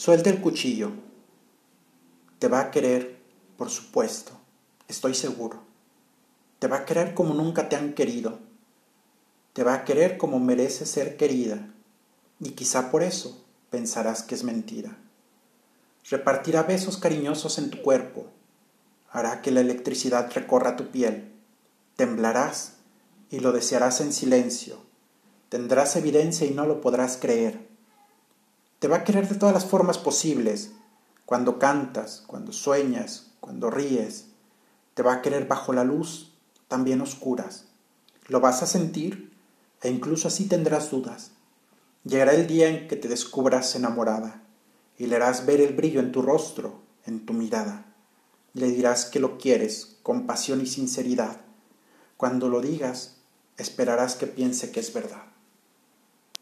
Suelta el cuchillo. Te va a querer, por supuesto, estoy seguro. Te va a querer como nunca te han querido. Te va a querer como merece ser querida. Y quizá por eso pensarás que es mentira. Repartirá besos cariñosos en tu cuerpo. Hará que la electricidad recorra tu piel. Temblarás y lo desearás en silencio. Tendrás evidencia y no lo podrás creer. Te va a querer de todas las formas posibles, cuando cantas, cuando sueñas, cuando ríes. Te va a querer bajo la luz, también oscuras. Lo vas a sentir e incluso así tendrás dudas. Llegará el día en que te descubras enamorada y le harás ver el brillo en tu rostro, en tu mirada. Le dirás que lo quieres con pasión y sinceridad. Cuando lo digas, esperarás que piense que es verdad.